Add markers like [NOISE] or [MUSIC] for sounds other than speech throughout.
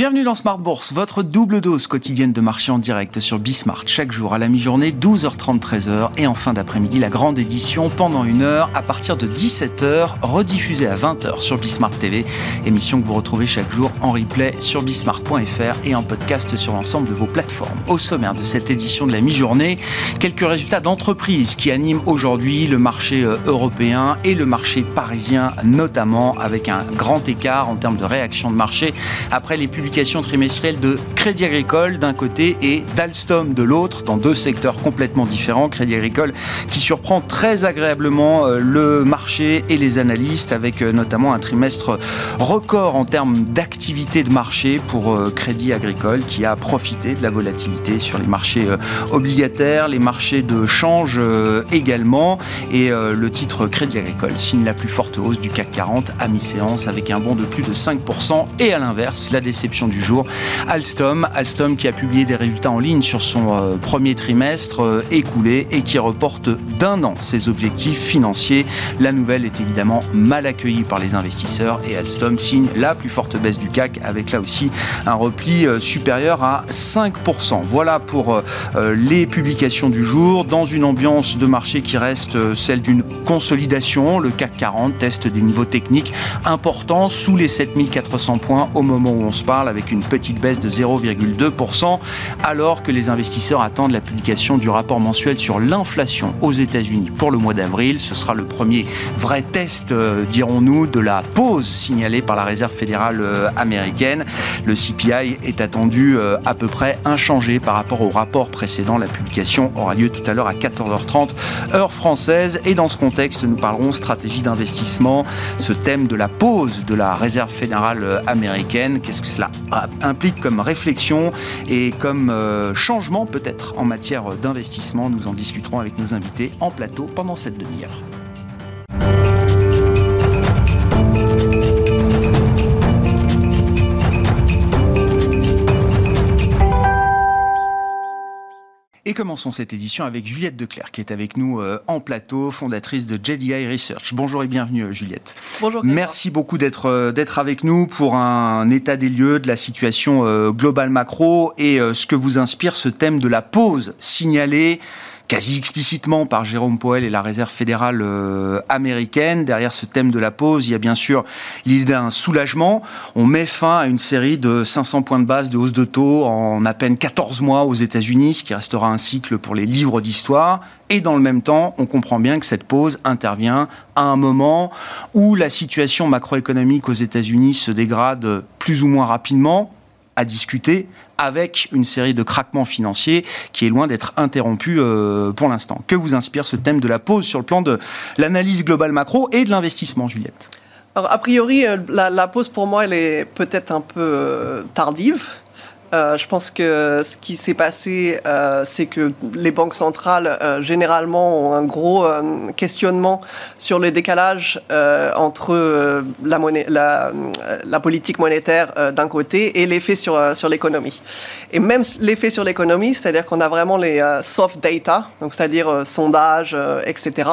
Bienvenue dans Smart Bourse, votre double dose quotidienne de marché en direct sur Bismart. Chaque jour à la mi-journée, 12h30, 13h. Et en fin d'après-midi, la grande édition pendant une heure à partir de 17h, rediffusée à 20h sur Bismart TV. Émission que vous retrouvez chaque jour en replay sur bismart.fr et en podcast sur l'ensemble de vos plateformes. Au sommaire de cette édition de la mi-journée, quelques résultats d'entreprises qui animent aujourd'hui le marché euh, européen et le marché parisien notamment, avec un grand écart en termes de réaction de marché après les publications trimestrielle de Crédit Agricole d'un côté et d'Alstom de l'autre, dans deux secteurs complètement différents. Crédit Agricole qui surprend très agréablement euh, le marché et les analystes avec euh, notamment un trimestre record en termes d'activité de marché pour euh, Crédit Agricole qui a profité de la volatilité sur les marchés obligataires, les marchés de change également. Et le titre Crédit Agricole signe la plus forte hausse du CAC 40 à mi-séance avec un bond de plus de 5%. Et à l'inverse, la déception du jour. Alstom, Alstom qui a publié des résultats en ligne sur son euh, premier trimestre euh, écoulé et qui reporte d'un an ses objectifs financiers. La nouvelle est évidemment mal accueillie par les investisseurs et Alstom signe la plus forte baisse du CAC avec là aussi un repli euh, supérieur à 5%. Voilà pour les publications du jour dans une ambiance de marché qui reste celle d'une consolidation. Le CAC 40 teste des niveaux techniques importants sous les 7400 points au moment où on se parle avec une petite baisse de 0,2%, alors que les investisseurs attendent la publication du rapport mensuel sur l'inflation aux États-Unis pour le mois d'avril. Ce sera le premier vrai test, euh, dirons-nous, de la pause signalée par la Réserve fédérale euh, américaine. Le CPI est attendu euh, à peu près inchangé par rapport au rapport précédent. La publication aura lieu tout à l'heure à 14h30 heure française. Et dans ce contexte, nous parlerons stratégie d'investissement, ce thème de la pause de la Réserve fédérale américaine. Qu'est-ce que cela implique comme réflexion et comme euh, changement peut-être en matière d'investissement. Nous en discuterons avec nos invités en plateau pendant cette demi-heure. Et commençons cette édition avec Juliette Declerc, qui est avec nous euh, en plateau, fondatrice de JDI Research. Bonjour et bienvenue, euh, Juliette. Bonjour. Merci beaucoup d'être euh, d'être avec nous pour un état des lieux de la situation globale macro et ce que vous inspire ce thème de la pause signalée quasi explicitement par Jérôme Powell et la Réserve fédérale américaine. Derrière ce thème de la pause, il y a bien sûr l'idée d'un soulagement. On met fin à une série de 500 points de base de hausse de taux en à peine 14 mois aux États-Unis, ce qui restera un cycle pour les livres d'histoire. Et dans le même temps, on comprend bien que cette pause intervient à un moment où la situation macroéconomique aux États-Unis se dégrade plus ou moins rapidement, à discuter avec une série de craquements financiers qui est loin d'être interrompue euh, pour l'instant. Que vous inspire ce thème de la pause sur le plan de l'analyse globale macro et de l'investissement, Juliette? Alors, a priori, euh, la, pause pour moi, elle est peut-être un peu euh, tardive. Euh, je pense que ce qui s'est passé, euh, c'est que les banques centrales, euh, généralement, ont un gros questionnement sur le décalage entre la, politique monétaire d'un côté et l'effet sur, sur l'économie. Et même l'effet sur l'économie, c'est-à-dire qu'on a vraiment les soft data, donc c'est-à-dire sondages, etc.,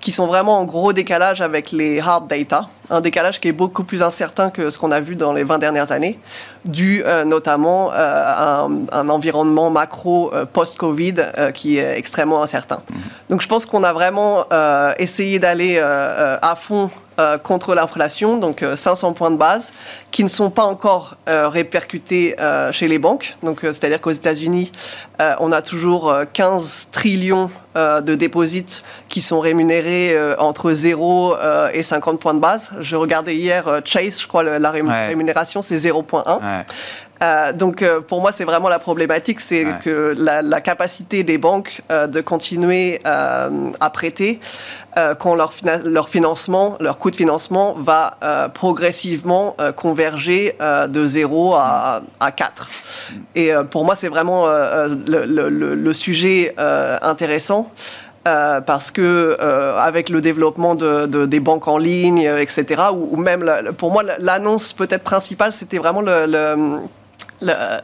qui sont vraiment en gros décalage avec les hard data un décalage qui est beaucoup plus incertain que ce qu'on a vu dans les 20 dernières années, dû euh, notamment euh, à un, environnement macro euh, post-Covid qui est extrêmement incertain. Mhm. Donc je pense qu'on a vraiment essayé d'aller à fond euh, contre l'inflation, donc 500 euh, points de base, qui ne sont pas encore euh, répercutés chez les banques. Donc, c'est-à-dire qu'aux États-Unis, on a toujours 15 trillions de dépôts qui sont rémunérés entre 0 et 50 points de base. Je regardais hier Chase, je crois, la rémunération, c'est 0,1. Euh, donc euh, pour moi, c'est vraiment la problématique, c'est que la, capacité des banques euh, de continuer à prêter quand leur, leur, financement, leur coût de financement va progressivement converger de 0 à, à 4. Et pour moi, c'est vraiment le, le, sujet intéressant. parce que avec le développement de, des banques en ligne, etc., ou, même pour moi l'annonce peut-être principale, c'était vraiment le,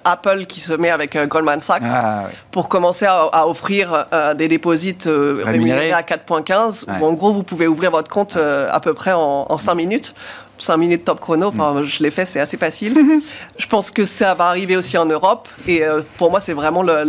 Apple qui se met avec euh, Goldman Sachs ah, pour commencer à, offrir euh, des dépôts euh, rémunérés à 4,15 où en gros vous pouvez ouvrir votre compte à peu près en, en 5 minutes 5 minutes top chrono. Enfin, mm. je l'ai fait, c'est assez facile. [LAUGHS] je pense que ça va arriver aussi en Europe. Et pour moi, c'est vraiment le,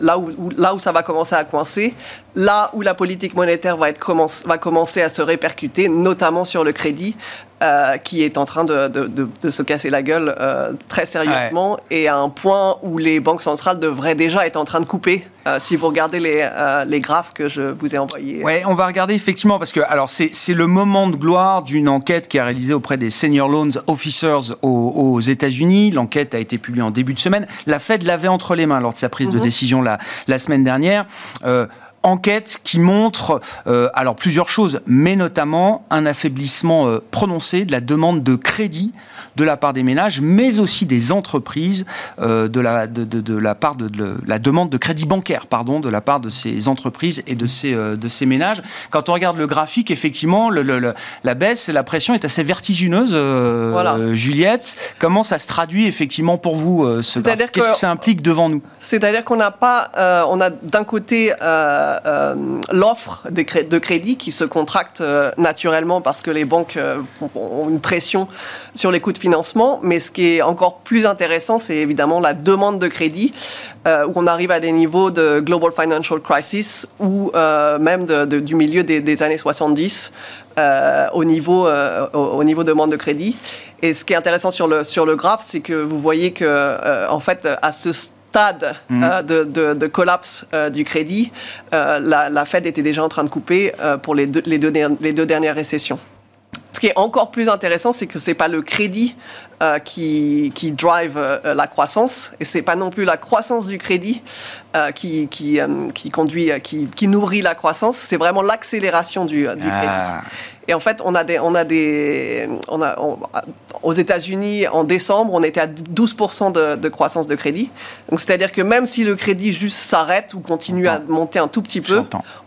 là, où, là où ça va commencer à coincer. Là où la politique monétaire va, être va commencer à se répercuter, notamment sur le crédit. Euh, qui est en train de, de, se casser la gueule euh, très sérieusement et à un point où les banques centrales devraient déjà être en train de couper. Euh, si vous regardez les, les, graphes que je vous ai envoyés. Ouais, on va regarder effectivement parce que alors c'est le moment de gloire d'une enquête qui est réalisée auprès des senior loans officers aux, aux États-Unis. L'enquête a été publiée en début de semaine. La Fed l'avait entre les mains lors de sa prise de mhm. décision la, la semaine dernière enquête qui montre euh, alors plusieurs choses, mais notamment un affaiblissement euh, prononcé de la demande de crédit de la part des ménages, mais aussi des entreprises euh, de, la, de, de, la part de, la demande de crédit bancaire, pardon, de la part de ces entreprises et de ces, de ces ménages. Quand on regarde le graphique, effectivement, le, le, la baisse, la pression est assez vertigineuse. Juliette, comment ça se traduit effectivement pour vous ce Qu'est-ce que, que, ça implique devant nous? C'est-à-dire qu'on n'a pas, on a d'un côté euh, l'offre de, crédit qui se contracte euh, naturellement parce que les banques euh, ont une pression sur les coûts de financement. Mais ce qui est encore plus intéressant, c'est évidemment la demande de crédit, où on arrive à des niveaux de global financial crisis ou même du milieu des, années 70 au, niveau, au, niveau de demande de crédit. Et ce qui est intéressant sur le, sur le graphe, c'est que vous voyez que, en fait, à ce stade, stade mhm. euh, de, de, collapse euh, du crédit, euh, la, Fed était déjà en train de couper pour les deux, les, deux, les deux dernières récessions. Ce qui est encore plus intéressant, c'est que ce n'est pas le crédit qui, qui, drive la croissance, et ce n'est pas non plus la croissance du crédit qui, qui, qui, conduit, qui, qui, nourrit la croissance, c'est vraiment l'accélération du, du crédit. Et en fait, on a des, on a des, on a, aux États-Unis en décembre, on était à 12% de, de, croissance de crédit. Donc, c'est-à-dire que même si le crédit juste s'arrête ou continue à monter un tout petit peu,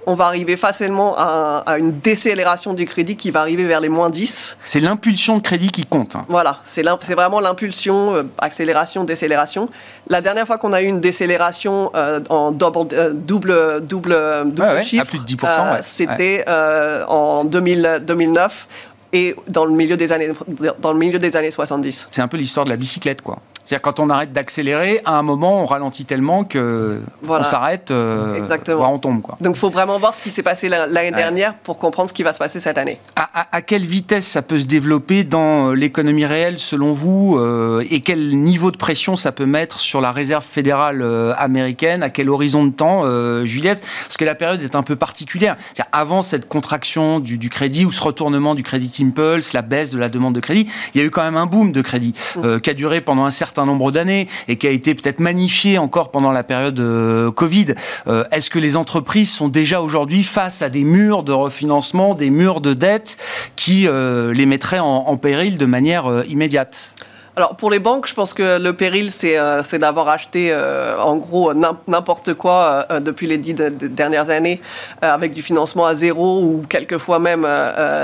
on va arriver facilement à, une décélération du crédit qui va arriver vers les moins 10. C'est l'impulsion de crédit qui compte. Hein. Voilà, c'est vraiment l'impulsion, euh, accélération, décélération. La dernière fois qu'on a eu une décélération euh, en double, euh, double, double, double chiffre, à plus de 10%, c'était en 2000, 2009 et dans le milieu des années, dans le milieu des années 70. C'est un peu l'histoire de la bicyclette, quoi. C'est-à-dire quand on arrête d'accélérer, à un moment, on ralentit tellement que on s'arrête, euh, on tombe. Quoi. Donc, il faut vraiment voir ce qui s'est passé l'année dernière pour comprendre ce qui va se passer cette année. À, quelle vitesse ça peut se développer dans euh, l'économie réelle, selon vous, euh, et quel niveau de pression ça peut mettre sur la réserve fédérale euh, américaine? À quel horizon de temps, Juliette? Parce que la période est un peu particulière. Avant cette contraction du, du, crédit ou ce retournement du crédit impulse, la baisse de la demande de crédit, il y a eu quand même un boom de crédit mmh. qui a duré pendant un certain nombre d'années et qui a été peut-être magnifié encore pendant la période euh, Covid. Euh, est-ce que les entreprises sont déjà aujourd'hui face à des murs de refinancement, des murs de dette qui euh, les mettraient en péril de manière immédiate? Alors pour les banques, je pense que le péril, c'est euh, d'avoir acheté euh, en gros n'importe quoi euh, depuis les dix dernières années avec du financement à zéro ou quelquefois même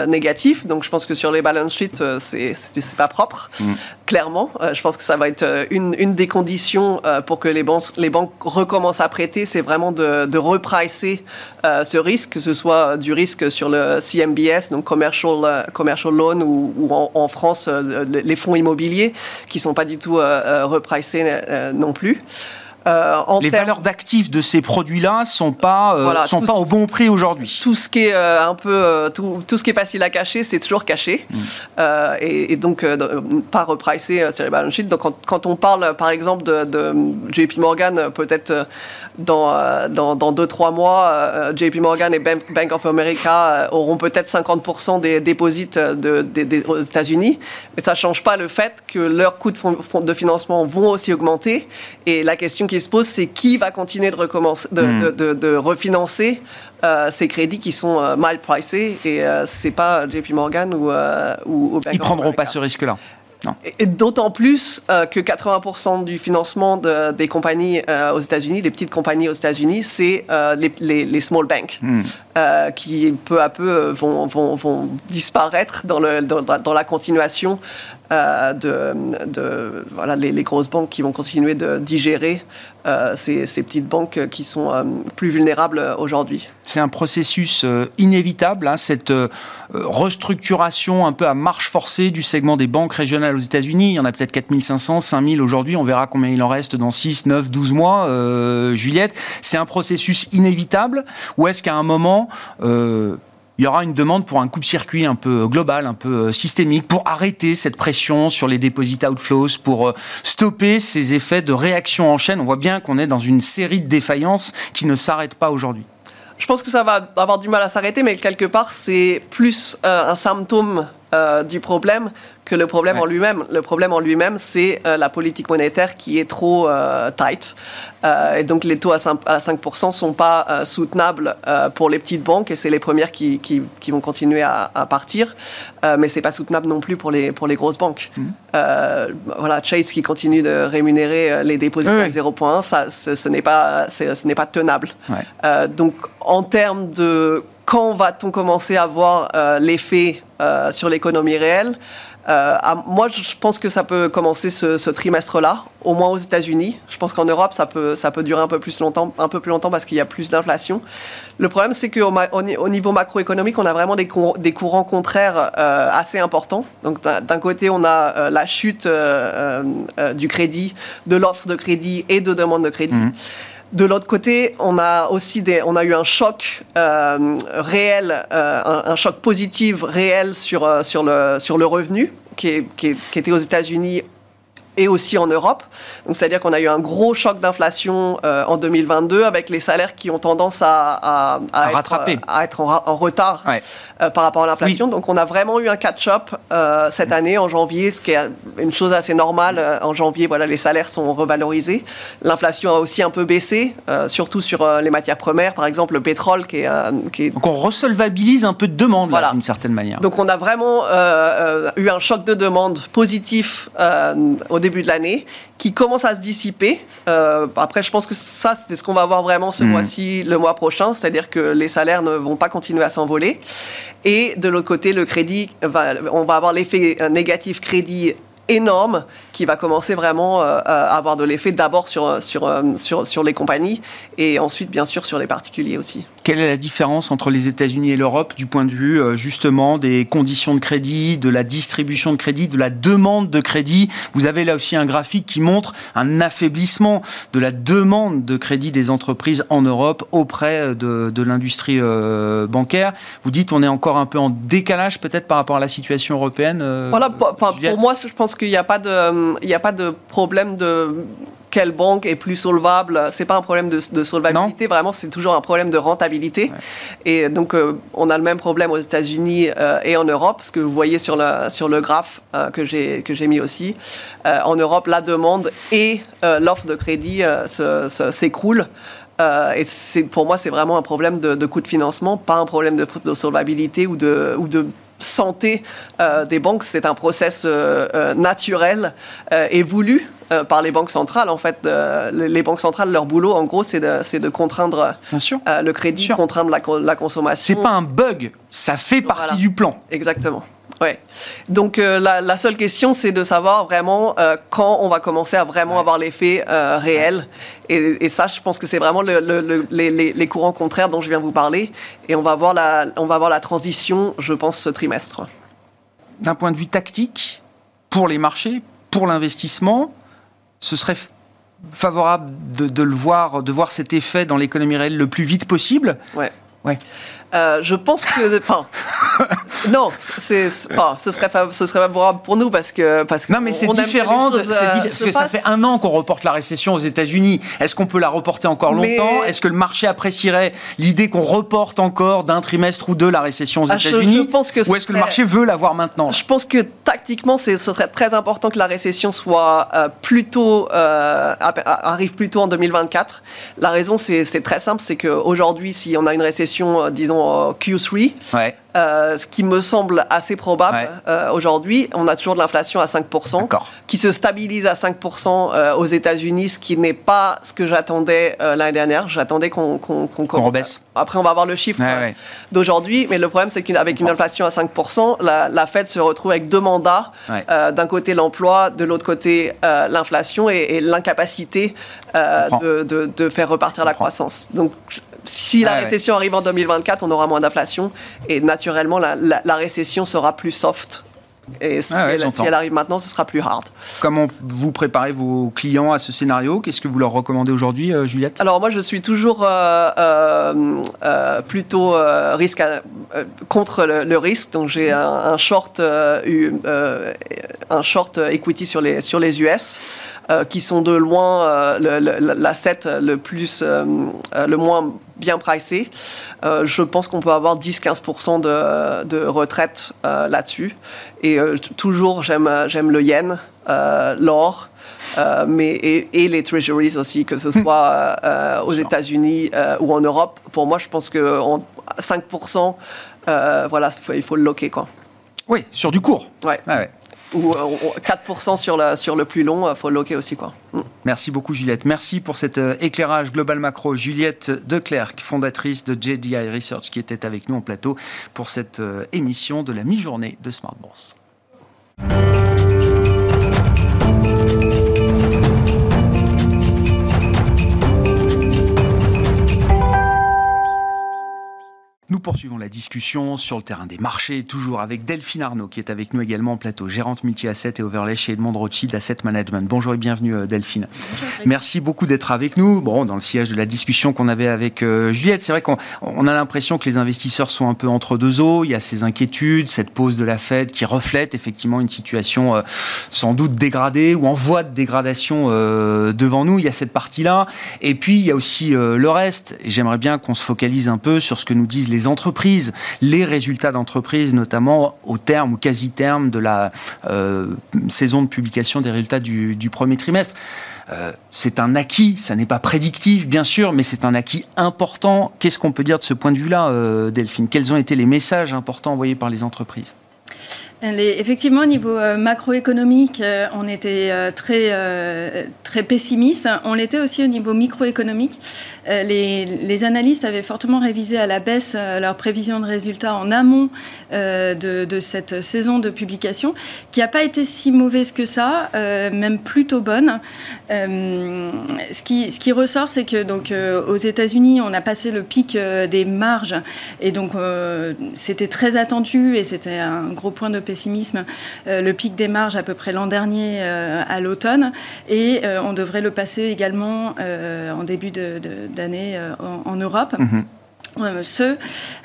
négatif. Donc je pense que sur les balance sheets, c'est pas propre, mm. clairement. je pense que ça va être une, une des conditions pour que les banques, les banques recommencent à prêter, c'est vraiment de, de repricer ce risque, que ce soit du risque sur le CMBS, donc commercial, commercial loan, ou, ou en, en, France, les fonds immobiliers qui sont pas du tout euh, euh, repricés euh, non plus. Euh, les valeurs d'actifs de ces produits-là sont pas euh, sont pas au bon prix aujourd'hui. Tout ce qui est euh, un peu tout, tout, ce qui est facile à cacher, c'est toujours caché mm. et, et, donc pas repricé sur les balance sheets. Donc quand, quand, on parle par exemple de, de JP Morgan, peut-être dans, dans, dans deux trois mois, JP Morgan et Bank of America auront peut-être 50% des dépôts de, aux États-Unis, mais ça change pas le fait que leurs coûts de, de financement vont aussi augmenter et la question qui se pose, c'est qui va continuer de, recommencer, de, hmm. refinancer euh, ces crédits qui sont euh, mal pricés et euh, c'est pas JP Morgan ou, ou, ou Ils prendront pas ce risque-là. Et, d'autant plus que 80% du financement des compagnies aux États-Unis, des petites compagnies aux États-Unis, c'est les, les, small banks. Hmm. qui peu à peu vont, vont, vont disparaître dans, le, dans, dans la continuation euh, de, voilà, les, grosses banques qui vont continuer de digérer euh, ces, ces, petites banques qui sont euh, plus vulnérables aujourd'hui. C'est un processus inévitable, hein, cette restructuration un peu à marche forcée du segment des banques régionales aux États-Unis. Il y en a peut-être 4500, 5000 aujourd'hui. On verra combien il en reste dans 6, 9, 12 mois. Juliette, c'est un processus inévitable ou est-ce qu'à un moment il y aura une demande pour un coup-de-circuit un peu global, un peu euh, systémique, pour arrêter cette pression sur les deposit outflows, pour euh, stopper ces effets de réaction en chaîne. On voit bien qu'on est dans une série de défaillances qui ne s'arrêtent pas aujourd'hui. Je pense que ça va avoir du mal à s'arrêter, mais quelque part, c'est plus euh, un symptôme du problème que le problème en lui-même. Le problème en lui-même, c'est euh, la politique monétaire qui est trop euh, tight. Euh, et donc les taux à 5%, ne sont pas soutenables pour les petites banques et c'est les premières qui, qui, qui, vont continuer à, à partir. mais c'est pas soutenable non plus pour les, pour les grosses banques. Mmh. voilà, Chase qui continue de rémunérer les dépôts à 0,1, ça, ce, n'est pas, ce n'est pas tenable. donc en termes de quand va-t-on commencer à voir l'effet sur l'économie réelle? Euh, moi, je pense que ça peut commencer ce, trimestre-là, au moins aux États-Unis. Je pense qu'en Europe, ça peut, ça peut durer un peu plus longtemps, un peu plus longtemps parce qu'il y a plus d'inflation. Le problème, c'est qu'au au niveau macroéconomique, on a vraiment des, courants contraires euh, assez importants. Donc, d'un côté, on a euh, la chute du crédit, de l'offre de crédit et de demande de crédit. Mmh. De l'autre côté, on a aussi des, on a eu un choc euh, réel, euh, un, choc positif réel sur, euh, le, revenu qui était aux États-Unis et aussi en Europe. Donc, c'est-à-dire qu'on a eu un gros choc d'inflation euh, en 2022 avec les salaires qui ont tendance à, à, être, à être, en, retard euh, par rapport à l'inflation. Donc, on a vraiment eu un catch-up euh, cette mm. année en janvier, ce qui est une chose assez normale. En janvier, voilà, les salaires sont revalorisés. L'inflation a aussi un peu baissé, surtout sur les matières premières, par exemple le pétrole qui est, qui Donc, on resolvabilise un peu de demande, voilà. d'une certaine manière. Donc, on a vraiment eu un choc de demande positif au début de l'année, qui commence à se dissiper. Euh, après, je pense que ça, c'est ce qu'on va voir vraiment ce mmh. mois-ci, le mois prochain, c'est-à-dire que les salaires ne vont pas continuer à s'envoler. Et de l'autre côté, le crédit, va, on va avoir l'effet négatif crédit énorme qui va commencer vraiment euh, à avoir de l'effet d'abord sur, sur, euh, sur, sur, les compagnies et ensuite bien sûr sur les particuliers aussi. Quelle est la différence entre les États-Unis et l'Europe du point de vue euh, justement des conditions de crédit, de la distribution de crédit, de la demande de crédit? Vous avez là aussi un graphique qui montre un affaiblissement de la demande de crédit des entreprises en Europe auprès de, de l'industrie bancaire. Vous dites on est encore un peu en décalage peut-être par rapport à la situation européenne Voilà, pour, pour moi je pense qu'il n'y a pas de il n'y a pas de problème de quelle banque est plus solvable. C'est pas un problème de, solvabilité, vraiment, c'est toujours un problème de rentabilité. Et donc, euh, on a le même problème aux États-Unis euh, et en Europe, ce que vous voyez sur le, sur le graphe euh, que j'ai mis aussi. en Europe, la demande et l'offre de crédit s'écroulent. et c'est pour moi, c'est vraiment un problème de, de, coût de financement, pas un problème de, de solvabilité ou de, ou de santé euh, des banques, c'est un process euh, euh, naturel et voulu par les banques centrales. En fait, les banques centrales, leur boulot, en gros, c'est de, de, contraindre le crédit, contraindre la, la consommation. C'est pas un bug, ça fait partie du plan. Exactement. Ouais. Donc euh, la, seule question, c'est de savoir vraiment euh, quand on va commencer à vraiment avoir l'effet euh, réel. Et, ça, je pense que c'est vraiment les, courants contraires dont je viens vous parler. Et on va voir la, on va voir la transition, je pense, ce trimestre. D'un point de vue tactique, pour les marchés, pour l'investissement, ce serait favorable de, de, le voir, de voir cet effet dans l'économie réelle le plus vite possible? Ouais. Ouais. Euh, je pense que, enfin, [LAUGHS] non, c'est, ce serait, ce serait favorable pour nous parce que, parce que non, mais c'est différent. parce que ça fait un an qu'on reporte la récession aux États-Unis. Est-ce qu'on peut la reporter encore longtemps? Est-ce que le marché apprécierait l'idée qu'on reporte encore d'un trimestre ou deux la récession aux ah, États-Unis? Ou est-ce que le marché veut la voir maintenant? Je pense que tactiquement, ce serait très important que la récession soit euh, plutôt euh, arrive plutôt en 2024. La raison, c'est très simple, c'est qu'aujourd'hui, si on a une récession, disons Q3. euh, ce qui me semble assez probable euh, aujourd'hui. On a toujours de l'inflation à 5%, qui se stabilise à 5% euh, aux États-Unis, ce qui n'est pas ce que j'attendais l'année dernière. J'attendais qu'on qu commence. Après, on va avoir le chiffre d'aujourd'hui, mais le problème, c'est qu'avec une inflation à 5%, la, la, Fed se retrouve avec deux mandats. D'un côté, l'emploi, de l'autre côté, l'inflation et, l'incapacité de, de, de, faire repartir la croissance. Donc, si la récession arrive en 2024, on aura moins d'inflation et naturellement la, récession sera plus soft. Et si, elle, arrive maintenant, ce sera plus hard. Comment vous préparez vos clients à ce scénario? Qu'est-ce que vous leur recommandez aujourd'hui, euh, Juliette? Alors moi, je suis toujours euh, euh, plutôt risque contre le, risque. Donc j'ai un, short, un short equity sur les sur les US. qui sont de loin l'asset le plus le moins bien pricé. Euh, je pense qu'on peut avoir 10-15% de, de, retraite euh, là-dessus. Et euh, toujours, j'aime, j'aime le yen, l'or. mais et, les treasuries aussi, que ce hmm. soit aux États-Unis ou en Europe. Pour moi, je pense que 5%, voilà, il faut le loquer quoi. Oui, sur du court. Ouais. ouais ou 4% sur, la, sur le plus long, il faut loquer aussi. Quoi. Mm. Merci beaucoup Juliette. Merci pour cet euh, éclairage global macro. Juliette Declercq, fondatrice de JDI Research, qui était avec nous en plateau pour cette euh, émission de la mi-journée de Smart Bourse. Nous poursuivons la discussion sur le terrain des marchés, toujours avec Delphine Arnaud, qui est avec nous également en plateau, gérante multi-asset et overlay chez Edmond Rothschild Asset Management. Bonjour et bienvenue euh, Delphine. Merci beaucoup d'être avec nous. Bon, dans le siège de la discussion qu'on avait avec euh, Juliette, c'est vrai qu'on a l'impression que les investisseurs sont un peu entre deux eaux. Il y a ces inquiétudes, cette pause de la Fed qui reflète effectivement une situation euh, sans doute dégradée ou en voie de dégradation devant nous. Il y a cette partie-là. Et puis, il y a aussi le reste. J'aimerais bien qu'on se focalise un peu sur ce que nous disent les entreprises, les résultats d'entreprise, notamment au terme ou quasi-terme de la euh, saison de publication des résultats du, premier trimestre. Euh, c'est un acquis, ça n'est pas prédictif bien sûr, mais c'est un acquis important. Qu'est-ce qu'on peut dire de ce point de vue-là, euh, Delphine? Quels ont été les messages importants envoyés par les entreprises? Effectivement, au niveau euh, macroéconomique, euh, on était euh, très, très pessimiste. On l'était aussi au niveau microéconomique. Les, analystes avaient fortement révisé à la baisse leurs prévisions de résultats en amont de, cette saison de publication, qui n'a pas été si mauvaise que ça, même plutôt bonne. ce, qui, ressort, c'est que donc, aux États-Unis, on a passé le pic des marges, et donc c'était très attendu, et c'était un gros point de euh, le pic des marges à peu près l'an dernier euh, à l'automne, et euh, on devrait le passer également en début d'année en, Europe. Mhm. Euh, ce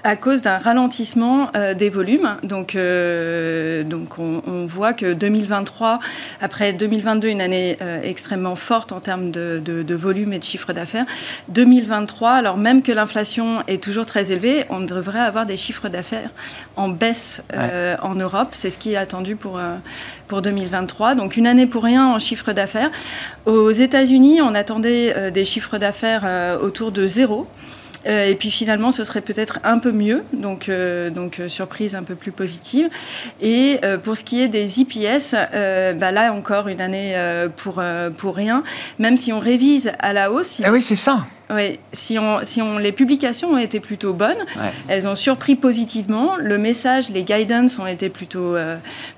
à cause d'un ralentissement euh, des volumes. Donc, euh, donc on, voit que 2023, après 2022, une année extrêmement forte en termes de, de, volume et de chiffre d'affaires, 2023, alors même que l'inflation est toujours très élevée, on devrait avoir des chiffres d'affaires en baisse en Europe. C'est ce qui est attendu pour, pour 2023. Donc une année pour rien en chiffre d'affaires. Aux États-Unis, on attendait des chiffres d'affaires autour de zéro. Euh, et puis finalement, ce serait peut-être un peu mieux, donc, euh, donc euh, surprise un peu plus positive. Et pour ce qui est des IPS, bah là encore une année pour, pour rien, même si on révise à la hausse. ah oui, c'est ça. Oui, si, on, si on, les publications ont été plutôt bonnes, elles ont surpris positivement. Le message, les guidance ont été plutôt,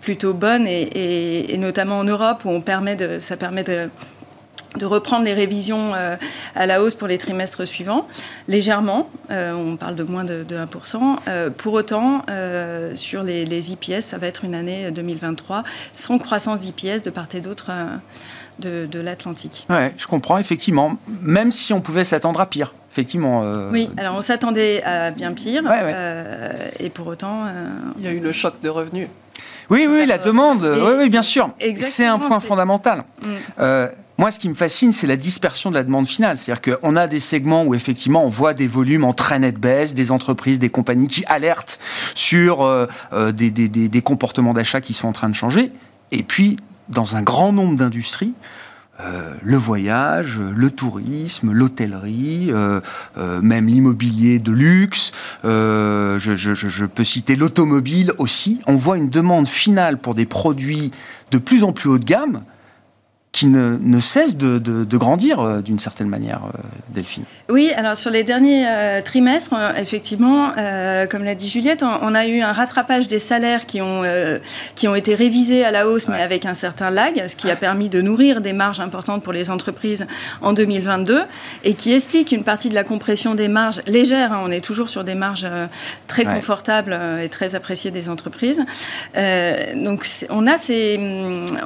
plutôt bonnes, et, et, notamment en Europe où on permet de, ça permet de de reprendre les révisions euh, à la hausse pour les trimestres suivants, légèrement, euh, on parle de moins de, 1%. Euh, pour autant, sur les, les, IPS, ça va être une année 2023 sans croissance d'IPS de part et d'autre de, l'Atlantique. Ouais, je comprends, effectivement, même si on pouvait s'attendre à pire. Effectivement. Oui, alors on s'attendait à bien pire, et pour autant... Il y a eu le choc de revenus. Oui, oui, la demande, oui, oui, bien sûr. C'est un point fondamental. Mm. Moi, ce qui me fascine, c'est la dispersion de la demande finale. C'est-à-dire qu'on a des segments où effectivement on voit des volumes en très nette baisse, des entreprises, des compagnies qui alertent sur euh, euh, des, comportements d'achat qui sont en train de changer. Et puis, dans un grand nombre d'industries, euh, le voyage, le tourisme, l'hôtellerie, même l'immobilier de luxe. je, peux citer l'automobile aussi. On voit une demande finale pour des produits de plus en plus haut de gamme qui ne, ne cesse de, de, grandir euh, d'une certaine manière, euh, Delphine. Oui, alors sur les derniers euh, trimestres, effectivement, comme l'a dit Juliette, on, a eu un rattrapage des salaires qui ont, qui ont été révisés à la hausse, mais avec un certain lag, ce qui a permis de nourrir des marges importantes pour les entreprises en 2022 et qui explique une partie de la compression des marges légères. Hein, on est toujours sur des marges très confortables et très appréciées des entreprises. donc on a ces,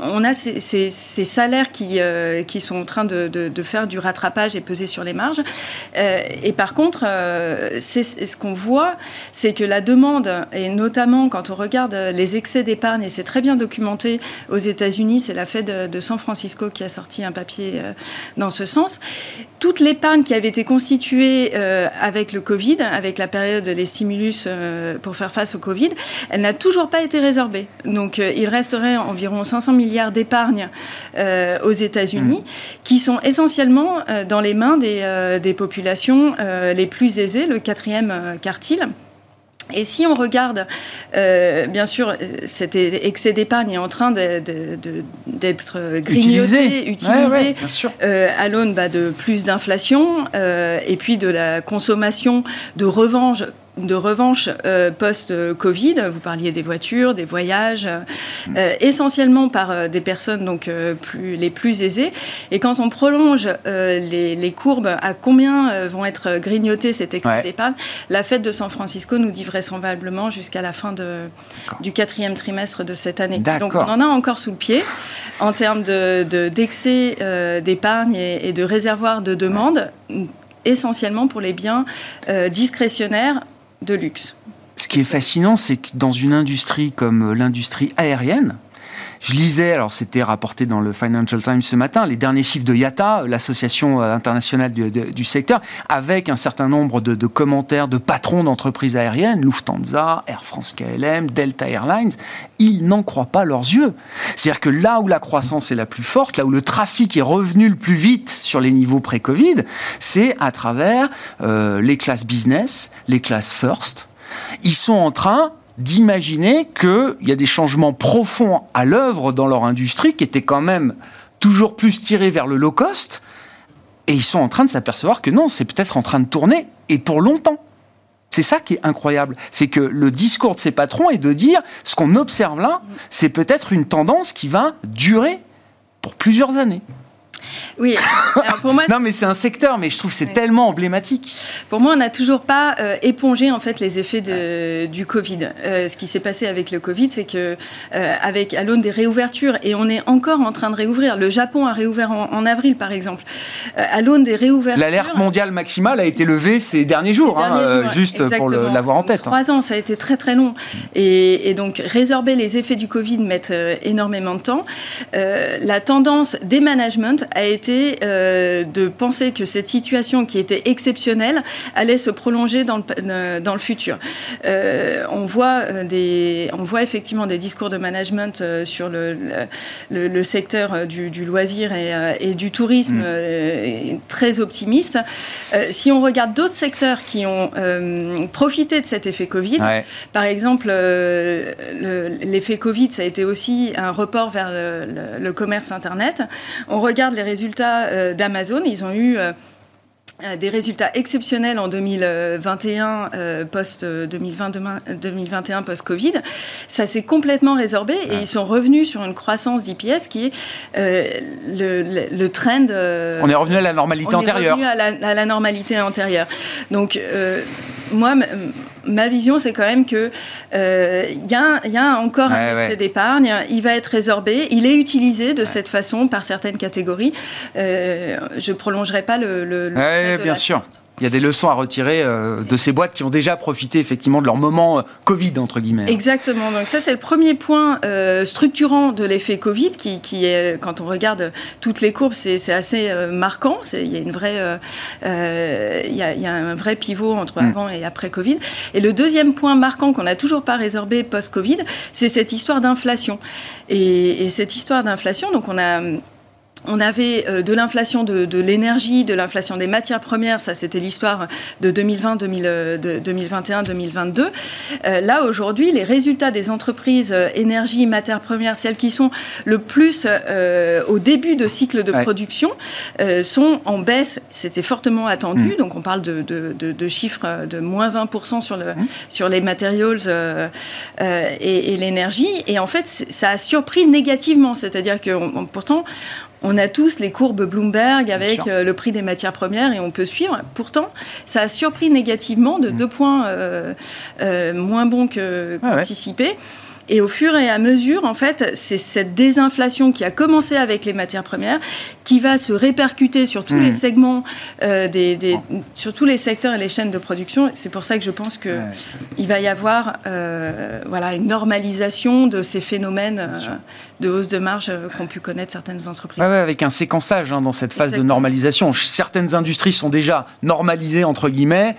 on a ces, ces salaires qui, euh, qui sont en train de, de, faire du rattrapage et peser sur les marges. Euh, et par contre, euh, c'est ce qu'on voit, c'est que la demande, et notamment quand on regarde les excès d'épargne, et c'est très bien documenté aux États-Unis, c'est la Fed de San Francisco qui a sorti un papier dans ce sens, toute l'épargne qui avait été constituée avec le Covid, avec la période des stimulus pour faire face au Covid, elle n'a toujours pas été résorbée. Donc il resterait environ 500 milliards d'épargne euh, aux États-Unis, mmh. qui sont essentiellement euh, dans les mains des, euh, populations les plus aisées, le quatrième quartile. Et si on regarde, bien sûr, cet excès d'épargne est en train d'être grignoté, utilisé, à l'aune bah, de plus d'inflation et puis de la consommation de revanche de revanche euh, post-Covid. Vous parliez des voitures, des voyages, euh, essentiellement par euh, des personnes donc plus, les plus aisées. Et quand on prolonge les, courbes, à combien vont être grignotés cet excès d'épargne La fête de San Francisco nous dit vraisemblablement jusqu'à la fin de, du quatrième trimestre de cette année. Donc on en a encore sous le pied en termes d'excès de, d'épargne et, et, de réservoir de demande essentiellement pour les biens discrétionnaires Ce qui est fascinant, c'est que dans une industrie comme l'industrie aérienne, je lisais, alors c'était rapporté dans le Financial Times ce matin, les derniers chiffres de IATA, l'association internationale du, secteur, avec un certain nombre de, commentaires de patrons d'entreprises aériennes, Lufthansa, Air France KLM, Delta Airlines, ils n'en croient pas leurs yeux. C'est-à-dire que là où la croissance est la plus forte, là où le trafic est revenu le plus vite sur les niveaux pré-Covid, c'est à travers euh, les classes business, les classes first. Ils sont en train d'imaginer qu'il y a des changements profonds à l'œuvre dans leur industrie qui étaient quand même toujours plus tirés vers le low cost. Et ils sont en train de s'apercevoir que non, c'est peut-être en train de tourner, et pour longtemps. C'est ça qui est incroyable. C'est que le discours de ces patrons est de dire, ce qu'on observe là, c'est peut-être une tendance qui va durer pour plusieurs années. Oui. [COUGHS] pour moi, non, mais c'est un secteur, mais je trouve que c'est tellement emblématique. Pour moi, on n'a toujours pas euh, épongé en fait les effets de, du Covid. Euh, ce qui s'est passé avec le Covid, c'est que euh, avec à l'aune des réouvertures, et on est encore en train de réouvrir. Le Japon a réouvert en, avril, par exemple. à l'aune des réouvertures. L'alerte mondiale maximale a été levée ces derniers jours, hein, juste pour l'avoir en tête. Hein. Trois ans, ça a été très très long, et, et donc résorber les effets du Covid met énormément de temps. la tendance des managements a été euh, de penser que cette situation qui était exceptionnelle allait se prolonger dans le, euh, dans le futur. Euh, on, voit des, on voit effectivement des discours de management sur le, le, secteur du, du loisir et, et, du tourisme mm. très optimistes. si on regarde d'autres secteurs qui ont profité de cet effet Covid, par exemple, l'effet Covid, ça a été aussi un report vers le, commerce Internet. On regarde les résultats euh, d'Amazon. Ils ont eu euh, euh, des résultats exceptionnels en 2021 post 2021 post Covid. Ça s'est complètement résorbé et ils sont revenus sur une croissance d'IPS qui est le, le, trend. on est revenu à la normalité antérieure. On est revenu à la, à la normalité antérieure. Donc moi ma vision, c'est quand même que il euh, y, a encore un excès d'épargne. Il va être résorbé. Il est utilisé de cette façon par certaines catégories. Euh, je prolongerai pas le. le, bien sûr il y a des leçons à retirer euh, de ces boîtes qui ont déjà profité effectivement de leur moment euh, Covid, entre guillemets. Exactement. Donc ça, c'est le premier point euh, structurant de l'effet Covid qui, qui, est, quand on regarde toutes les courbes, c'est assez marquant. Il y, a une vraie, il y a, il y a un vrai pivot entre mm. avant et après Covid. Et le deuxième point marquant qu'on n'a toujours pas résorbé post-Covid, c'est cette histoire d'inflation. Et, et, cette histoire d'inflation, donc on a on avait euh, de l'inflation de, l'énergie, de l'inflation des matières premières, ça c'était l'histoire de 2020, 2021, 2022. là aujourd'hui, les résultats des entreprises euh, énergie, matières premières, celles qui sont le plus euh, au début de cycle de production, sont en baisse. C'était fortement attendu, mmh. donc on parle de, chiffres de moins 20% sur, le, mmh. sur les matériaux et, l'énergie. Et en fait, ça a surpris négativement, c'est-à-dire que pourtant, on a tous les courbes Bloomberg avec euh, le prix des matières premières et on peut suivre. Pourtant, ça a surpris négativement de mm. deux points euh, euh, moins bons qu'anticipés. Et au fur et à mesure, en fait, c'est cette désinflation qui a commencé avec les matières premières, qui va se répercuter sur tous les hmm. segments, euh, des, sur tous les secteurs et les chaînes de production. C'est pour ça que je pense qu'il il va y avoir euh, voilà, une normalisation de ces phénomènes euh, de hausse de marge qu'ont pu connaître certaines entreprises. Ouais, avec un séquençage hein, dans cette phase de normalisation. Certaines industries sont déjà normalisées, entre guillemets,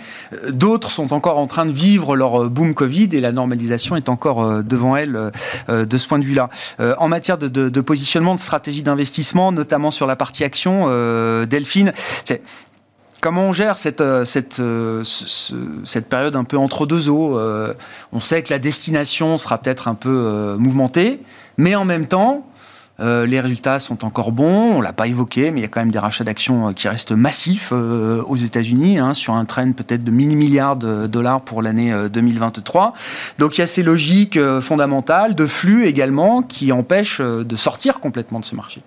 d'autres sont encore en train de vivre leur boom Covid et la normalisation est encore devant elle euh, de ce point de vue-là. Euh, en matière de, positionnement, de stratégie d'investissement, notamment sur la partie action, euh, Delphine, c'est comment on gère cette, cette, cette période un peu entre deux eaux On sait que la destination sera peut-être un peu mouvementée, mais en même temps, euh, les résultats sont encore bons, on l'a pas évoqué, mais il y a quand même des rachats d'actions euh, qui restent massifs euh, aux États-Unis, hein, sur un trend peut-être de 1000 milliards de dollars pour l'année 2023. Donc il y a ces logiques fondamentales de flux également qui empêchent de sortir complètement de ce marché.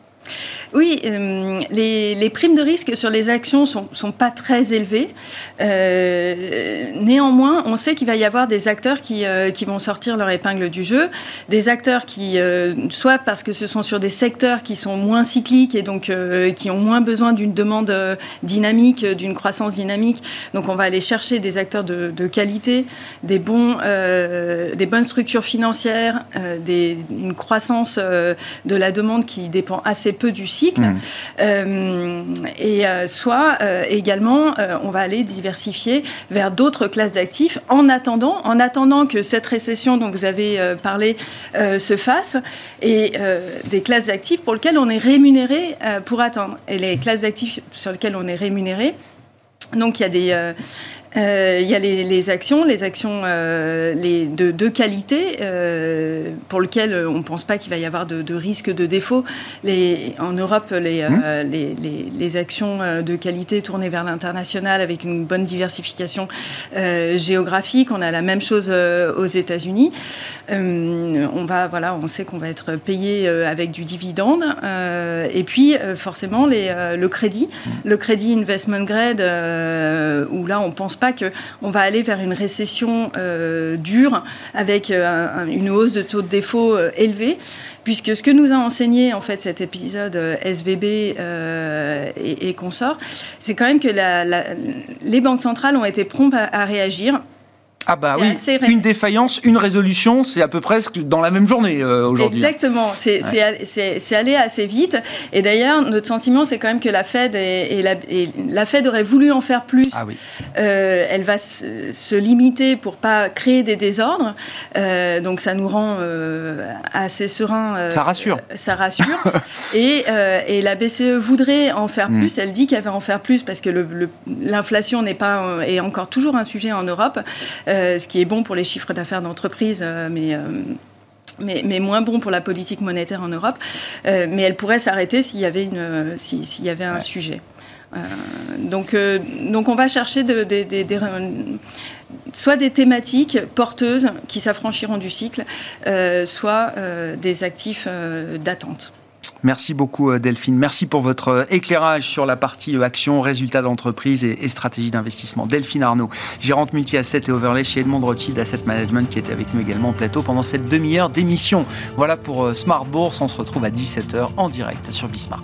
Oui, euh, les, primes de risque sur les actions ne sont, pas très élevées. Euh, néanmoins, on sait qu'il va y avoir des acteurs qui, euh, vont sortir leur épingle du jeu, des acteurs qui, soit parce que ce sont sur des secteurs qui sont moins cycliques et donc qui ont moins besoin d'une demande dynamique, d'une croissance dynamique. Donc on va aller chercher des acteurs de, qualité, des, bons, des bonnes structures financières, une croissance de la demande qui dépend assez peu du cycle. Mmh. Euh, et euh, soit euh, également, on va aller diversifier vers d'autres classes d'actifs en attendant, en attendant que cette récession dont vous avez parlé se fasse et des classes d'actifs pour lesquelles on est rémunéré pour attendre. Et les classes d'actifs sur lesquelles on est rémunéré, donc il y a des euh, il y a les, actions, les actions euh, les de, qualité euh, pour lesquelles on ne pense pas qu'il va y avoir de, risque de défaut. Les, en Europe, les, mmh. les, actions de qualité tournées vers l'international avec une bonne diversification géographique. On a la même chose aux États-Unis. on va, voilà, on sait qu'on va être payé avec du dividende. et puis, forcément, le crédit, mmh. le crédit investment grade, où là, on pense pas qu'on va aller vers une récession euh, dure avec euh, une hausse de taux de défaut euh, élevé puisque ce que nous a enseigné en fait cet épisode SVB et, consorts, c'est quand même que les banques centrales ont été promptes à réagir ah bah oui, une défaillance, une résolution, c'est à peu près dans la même journée euh, aujourd'hui. Exactement, c'est allé assez vite. Et d'ailleurs, notre sentiment, c'est quand même que la Fed, et, la, Fed aurait voulu en faire plus. Ah oui. Euh, elle va se, limiter pour pas créer des désordres. Euh, donc ça nous rend assez serein. ça rassure. ça rassure. [LAUGHS] et, et, la BCE voudrait en faire mm. plus. Elle dit qu'elle va en faire plus parce que l'inflation n'est pas est encore toujours un sujet en Europe. Euh, ce qui est bon pour les chiffres d'affaires d'entreprise, euh, mais euh, mais, mais, moins bon pour la politique monétaire en Europe. mais elle pourrait s'arrêter s'il y avait, une, s'il y avait un sujet. donc, donc on va chercher de, soit des thématiques porteuses qui s'affranchiront du cycle, soit des actifs d'attente. Merci beaucoup euh, Delphine. Merci pour votre euh, éclairage sur la partie euh, action, résultats d'entreprise et, stratégie d'investissement. Delphine Arnaud, gérante multi-asset et overlay chez Edmond Rothschild Asset Management qui était avec nous également au plateau pendant cette demi-heure d'émission. Voilà pour Smart Bourse. On se retrouve à 17h en direct sur Bismart.